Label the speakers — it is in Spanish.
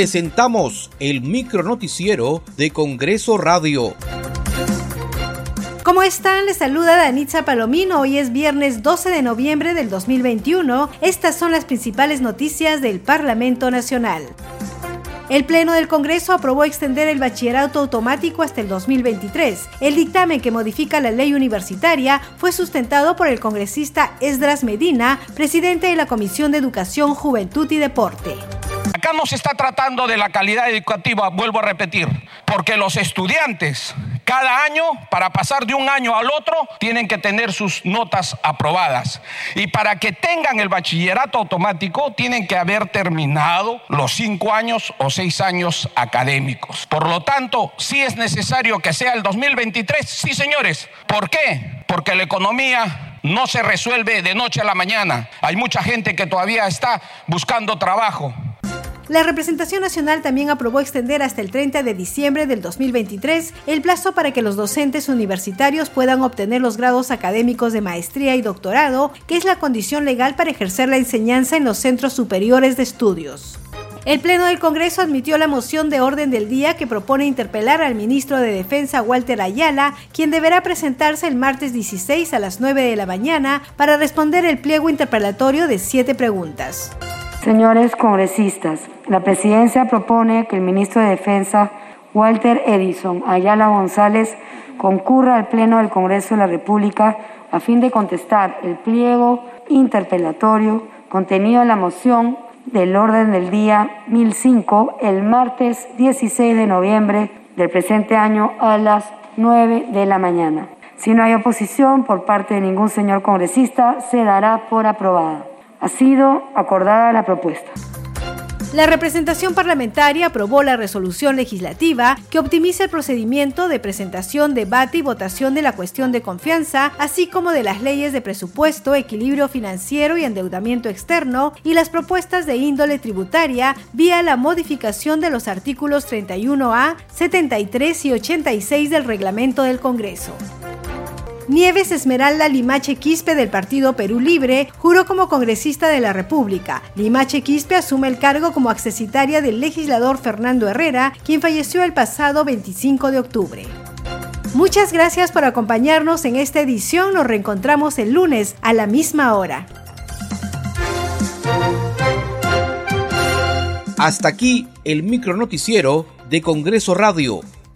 Speaker 1: presentamos el micronoticiero de Congreso Radio.
Speaker 2: ¿Cómo están? Les saluda Danitza Palomino. Hoy es viernes 12 de noviembre del 2021. Estas son las principales noticias del Parlamento Nacional. El Pleno del Congreso aprobó extender el bachillerato automático hasta el 2023. El dictamen que modifica la ley universitaria fue sustentado por el congresista Esdras Medina, presidente de la Comisión de Educación, Juventud y Deporte.
Speaker 3: Acá no se está tratando de la calidad educativa, vuelvo a repetir, porque los estudiantes cada año, para pasar de un año al otro, tienen que tener sus notas aprobadas. Y para que tengan el bachillerato automático, tienen que haber terminado los cinco años o seis años académicos. Por lo tanto, sí es necesario que sea el 2023, sí señores. ¿Por qué? Porque la economía no se resuelve de noche a la mañana. Hay mucha gente que todavía está buscando trabajo.
Speaker 2: La representación nacional también aprobó extender hasta el 30 de diciembre del 2023 el plazo para que los docentes universitarios puedan obtener los grados académicos de maestría y doctorado, que es la condición legal para ejercer la enseñanza en los centros superiores de estudios. El Pleno del Congreso admitió la moción de orden del día que propone interpelar al ministro de Defensa Walter Ayala, quien deberá presentarse el martes 16 a las 9 de la mañana para responder el pliego interpelatorio de siete preguntas.
Speaker 4: Señores congresistas, la presidencia propone que el ministro de Defensa, Walter Edison Ayala González, concurra al Pleno del Congreso de la República a fin de contestar el pliego interpelatorio contenido en la moción del orden del día 1005 el martes 16 de noviembre del presente año a las 9 de la mañana. Si no hay oposición por parte de ningún señor congresista, se dará por aprobada. Ha sido acordada la propuesta.
Speaker 2: La representación parlamentaria aprobó la resolución legislativa que optimiza el procedimiento de presentación, debate y votación de la cuestión de confianza, así como de las leyes de presupuesto, equilibrio financiero y endeudamiento externo y las propuestas de índole tributaria vía la modificación de los artículos 31A, 73 y 86 del reglamento del Congreso. Nieves Esmeralda Limache Quispe del Partido Perú Libre juró como congresista de la República. Limache Quispe asume el cargo como accesitaria del legislador Fernando Herrera, quien falleció el pasado 25 de octubre. Muchas gracias por acompañarnos en esta edición. Nos reencontramos el lunes a la misma hora.
Speaker 1: Hasta aquí el micronoticiero de Congreso Radio